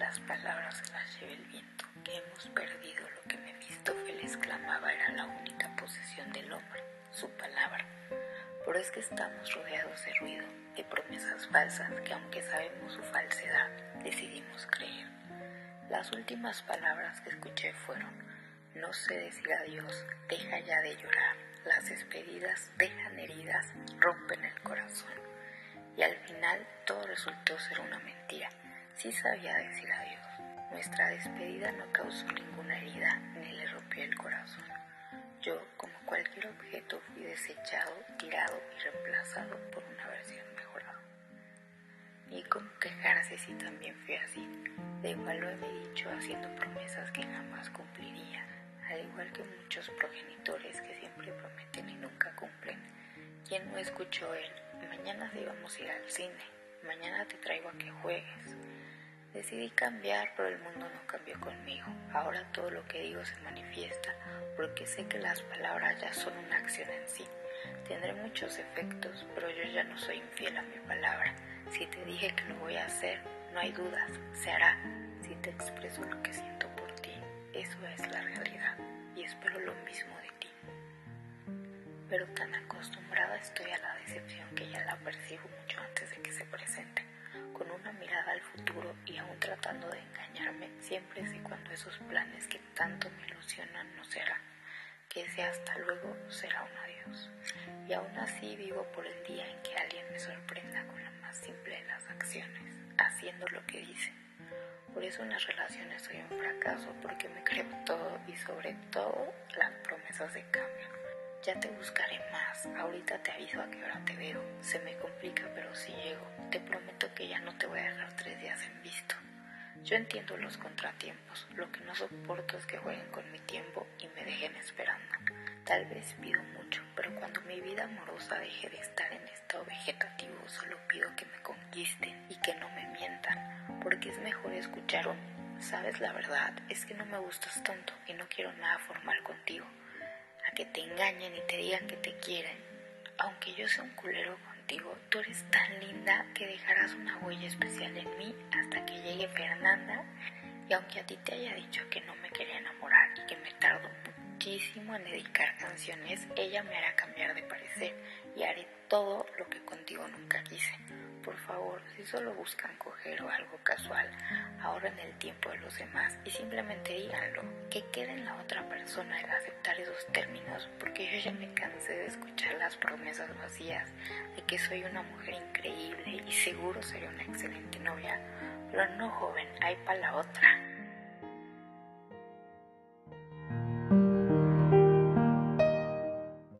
las palabras se las lleve el viento, que hemos perdido lo que Mefistófeles clamaba era la única posesión del hombre, su palabra. Por es que estamos rodeados de ruido, de promesas falsas que aunque sabemos su falsedad, decidimos creer. Las últimas palabras que escuché fueron, no sé decir adiós, deja ya de llorar, las despedidas dejan heridas, rompen el corazón. Y al final todo resultó ser una mentira. Sí sabía decir adiós. Nuestra despedida no causó ninguna herida ni le rompió el corazón. Yo, como cualquier objeto, fui desechado, tirado y reemplazado por una versión mejorada. Y como quejarse si también fui así. De igual lo he dicho haciendo promesas que jamás cumpliría, al igual que muchos progenitores que siempre prometen y nunca cumplen. ¿Quién no escuchó él? Mañana sí vamos a ir al cine, mañana te traigo a que juegues. Decidí cambiar, pero el mundo no cambió conmigo. Ahora todo lo que digo se manifiesta, porque sé que las palabras ya son una acción en sí. Tendré muchos efectos, pero yo ya no soy infiel a mi palabra. Si te dije que lo voy a hacer, no hay dudas, se hará. Si te expreso lo que siento por ti, eso es la realidad, y espero lo mismo de ti. Pero tan acostumbrada estoy a la decepción que ya la percibo mucho antes de que se presente con una mirada al futuro y aún tratando de engañarme, siempre sé cuando esos planes que tanto me ilusionan no serán, que ese hasta luego será un adiós. Y aún así vivo por el día en que alguien me sorprenda con la más simple de las acciones, haciendo lo que dice. Por eso en las relaciones soy un fracaso, porque me creo todo y sobre todo las promesas de cambio. Ya te buscaré más. Ahorita te aviso a qué hora te veo. Se me complica, pero si llego. Te prometo que ya no te voy a dejar tres días en visto. Yo entiendo los contratiempos. Lo que no soporto es que jueguen con mi tiempo y me dejen esperando. Tal vez pido mucho, pero cuando mi vida amorosa deje de estar en estado vegetativo, solo pido que me conquisten y que no me mientan, porque es mejor escuchar un, sabes la verdad, es que no me gustas tanto y no quiero nada formal contigo que te engañen y te digan que te quieren. Aunque yo sea un culero contigo, tú eres tan linda que dejarás una huella especial en mí hasta que llegue Fernanda. Y aunque a ti te haya dicho que no me quería enamorar y que me tardo muchísimo en dedicar canciones, ella me hará cambiar de parecer y haré todo lo que contigo nunca quise. Por favor, si solo buscan coger o algo casual, ahorren el tiempo de los demás y simplemente díganlo. Que quede en la otra persona el aceptar esos términos, porque yo ya me cansé de escuchar las promesas vacías de que soy una mujer increíble y seguro seré una excelente novia. Pero no, joven, hay para la otra.